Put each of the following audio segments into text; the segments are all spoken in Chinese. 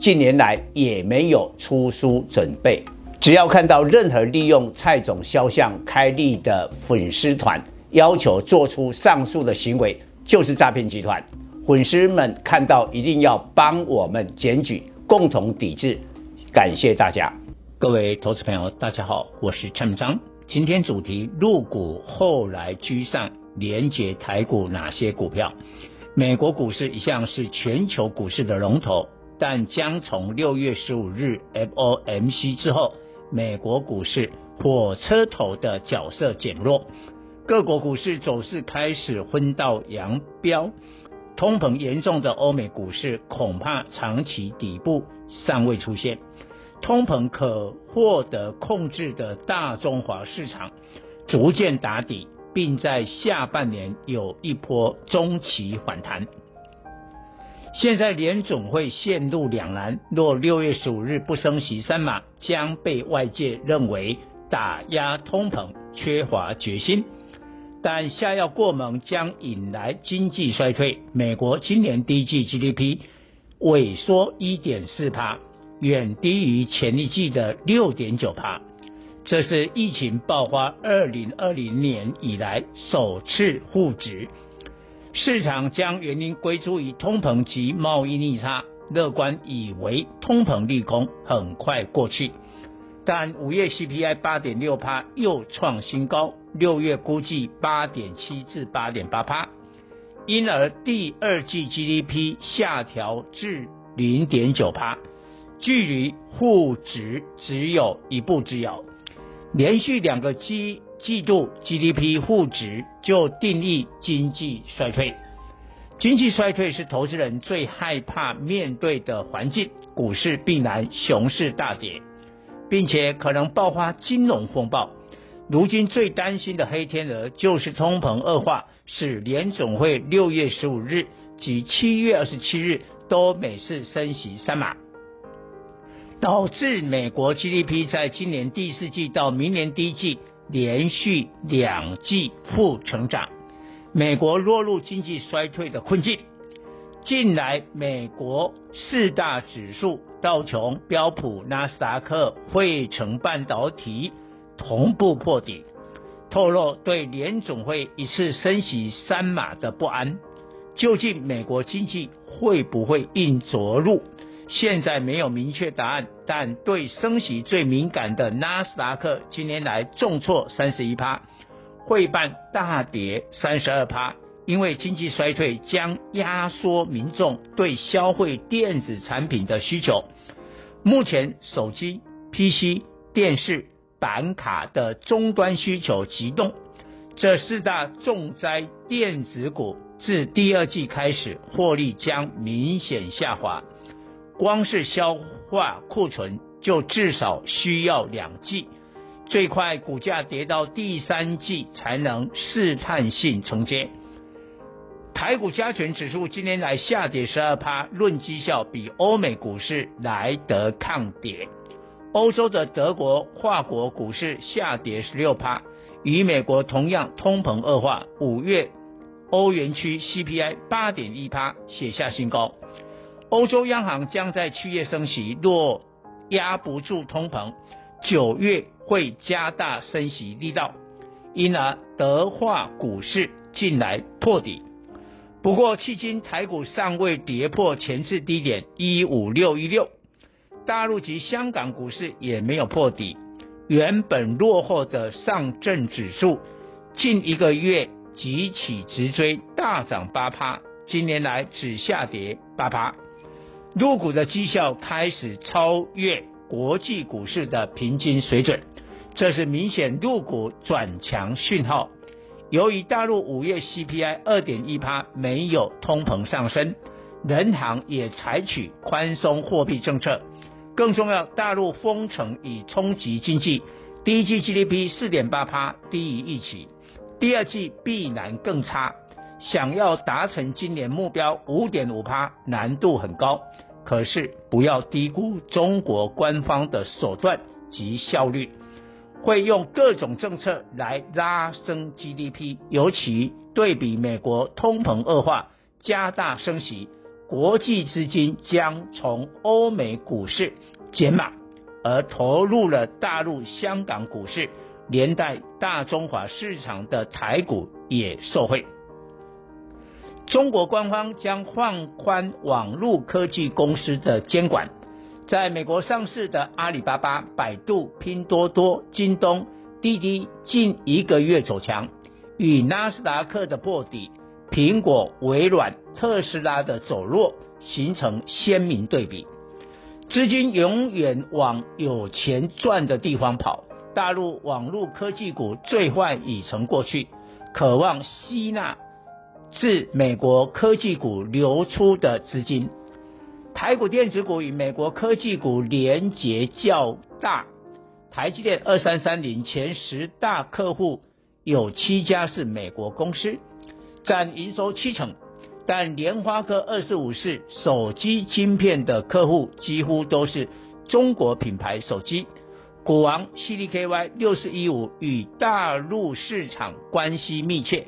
近年来也没有出书准备。只要看到任何利用蔡总肖像开立的粉丝团，要求做出上述的行为，就是诈骗集团。粉丝们看到一定要帮我们检举，共同抵制。感谢大家，各位投资朋友，大家好，我是陈章。今天主题：入股后来居上，连接台股哪些股票？美国股市一向是全球股市的龙头，但将从六月十五日 FOMC 之后，美国股市火车头的角色减弱，各国股市走势开始分道扬镳。通膨严重的欧美股市恐怕长期底部尚未出现。通膨可获得控制的大中华市场逐渐打底，并在下半年有一波中期反弹。现在联总会陷入两难：若六月十五日不升息三码，将被外界认为打压通膨缺乏决心；但下药过猛，将引来经济衰退。美国今年第一季 GDP 萎缩一点四帕。远低于前一季的六点九帕，这是疫情爆发二零二零年以来首次负值。市场将原因归诸于通膨及贸易逆差，乐观以为通膨利空很快过去。但五月 CPI 八点六趴又创新高，六月估计八点七至八点八趴，因而第二季 GDP 下调至零点九趴。距离负值只有一步之遥，连续两个季季度 GDP 负值就定义经济衰退。经济衰退是投资人最害怕面对的环境，股市必然熊市大跌，并且可能爆发金融风暴。如今最担心的黑天鹅就是通膨恶化，使联总会六月十五日及七月二十七日都每次升息三码。导致美国 GDP 在今年第四季到明年第一季连续两季负成长，美国落入经济衰退的困境。近来，美国四大指数道琼、标普、纳斯达克、费城半导体同步破底，透露对联总会一次升息三码的不安。究竟美国经济会不会硬着陆？现在没有明确答案，但对升息最敏感的纳斯达克今年来重挫三十一趴，汇办大跌三十二趴，因为经济衰退将压缩民众对消费电子产品的需求。目前手机、PC、电视、板卡的终端需求急冻，这四大重灾电子股自第二季开始获利将明显下滑。光是消化库存就至少需要两季，最快股价跌到第三季才能试探性承接。台股加权指数今年来下跌十二趴，论绩效比欧美股市来得抗跌。欧洲的德国、法国股市下跌十六趴，与美国同样通膨恶化，五月欧元区 CPI 八点一趴写下新高。欧洲央行将在七月升息，若压不住通膨，九月会加大升息力道，因而德化股市近来破底。不过，迄今台股尚未跌破前次低点一五六一六，大陆及香港股市也没有破底。原本落后的上证指数，近一个月急起直追，大涨八趴，今年来只下跌八趴。入股的绩效开始超越国际股市的平均水准，这是明显入股转强讯号。由于大陆五月 CPI 二点一趴没有通膨上升，人行也采取宽松货币政策。更重要，大陆封城已冲击经济，第一季 GDP 四点八趴，低于预期，第二季必然更差。想要达成今年目标五点五趴，难度很高。可是不要低估中国官方的手段及效率，会用各种政策来拉升 GDP，尤其对比美国通膨恶化，加大升息。国际资金将从欧美股市减码，而投入了大陆、香港股市，连带大中华市场的台股也受惠。中国官方将放宽网络科技公司的监管，在美国上市的阿里巴巴、百度、拼多多、京东、滴滴近一个月走强，与纳斯达克的破底。苹果、微软、特斯拉的走弱形成鲜明对比，资金永远往有钱赚的地方跑。大陆网络科技股最坏已成过去，渴望吸纳自美国科技股流出的资金。台股电子股与美国科技股连结较大，台积电二三三零前十大客户有七家是美国公司。占营收七成，但联发科二四五四手机晶片的客户几乎都是中国品牌手机。股王 CDKY 六四一五与大陆市场关系密切，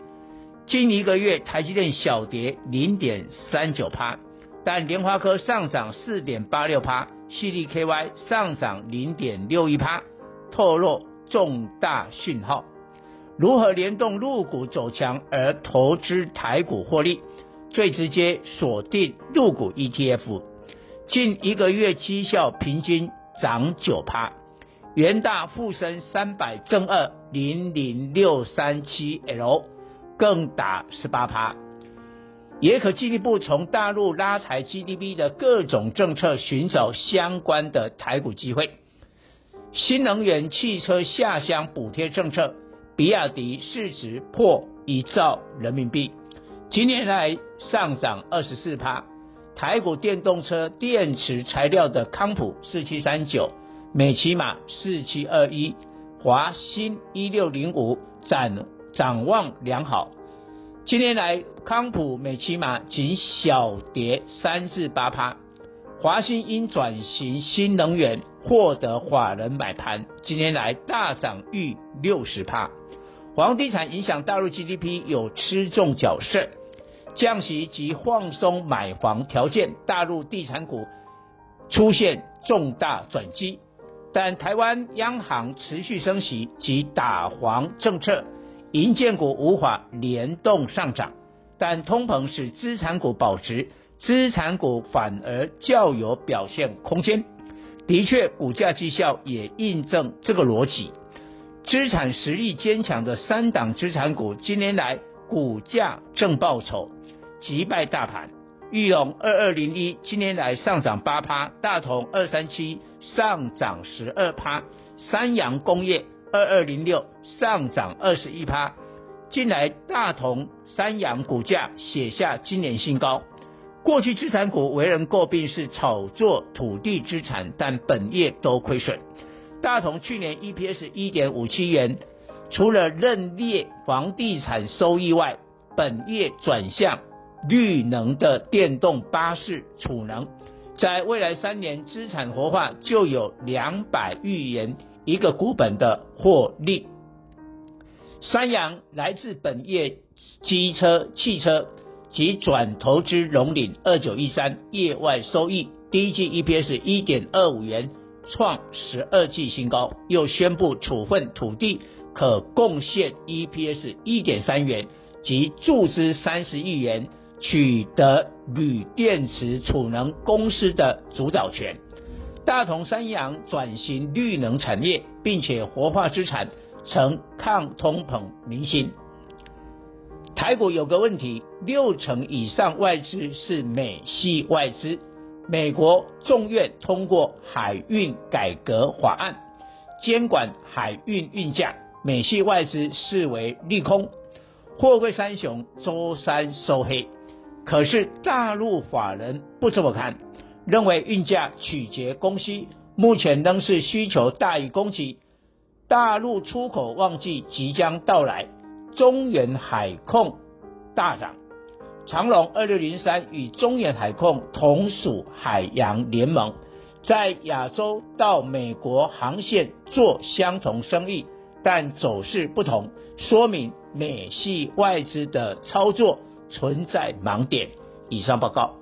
近一个月台积电小跌零点三九趴，但联发科上涨四点八六趴，CDKY 上涨零点六一趴，透露重大讯号。如何联动入股走强而投资台股获利？最直接锁定入股 ETF，近一个月绩效平均涨九趴。元大富升三百正二零零六三七 L 更打十八趴，也可进一步从大陆拉抬 GDP 的各种政策寻找相关的台股机会。新能源汽车下乡补贴政策。比亚迪市值破一兆人民币，今年来上涨二十四趴。台股电动车电池材料的康普四七三九、美琪玛四七二一、华新一六零五展展望良好。今年来康普、美琪玛仅小跌三至八趴。华新因转型新能源获得法人买盘，今年来大涨逾六十趴。房地产影响大陆 GDP 有吃重角色，降息及放松买房条件，大陆地产股出现重大转机。但台湾央行持续升息及打房政策，银建股无法联动上涨。但通膨使资产股保值，资产股反而较有表现空间。的确，股价绩效也印证这个逻辑。资产实力坚强的三档资产股，今年来股价正报酬，击败大盘。裕隆二二零一今年来上涨八趴，大同二三七上涨十二趴，三阳工业二二零六上涨二十一趴。近来大同、三阳股价写下今年新高。过去资产股为人诟病是炒作土地资产，但本业都亏损。大同去年 EPS 一点五七元，除了认列房地产收益外，本业转向绿能的电动巴士储能，在未来三年资产活化就有两百亿元一个股本的获利。三阳来自本业机车、汽车及转投资荣领二九一三业外收益，第一季 EPS 一点二五元。创十二季新高，又宣布处分土地可贡献 EPS 一点三元及注资三十亿元，取得铝电池储能公司的主导权。大同三阳转型绿能产业，并且活化资产，成抗通膨明星。台股有个问题，六成以上外资是美系外资。美国众院通过海运改革法案，监管海运运价，美系外资视为利空。货柜三雄周三收黑，可是大陆法人不这么看，认为运价取决供需，目前仍是需求大于供给。大陆出口旺季即将到来，中远海控大涨。长龙二六零三与中远海控同属海洋联盟，在亚洲到美国航线做相同生意，但走势不同，说明美系外资的操作存在盲点。以上报告。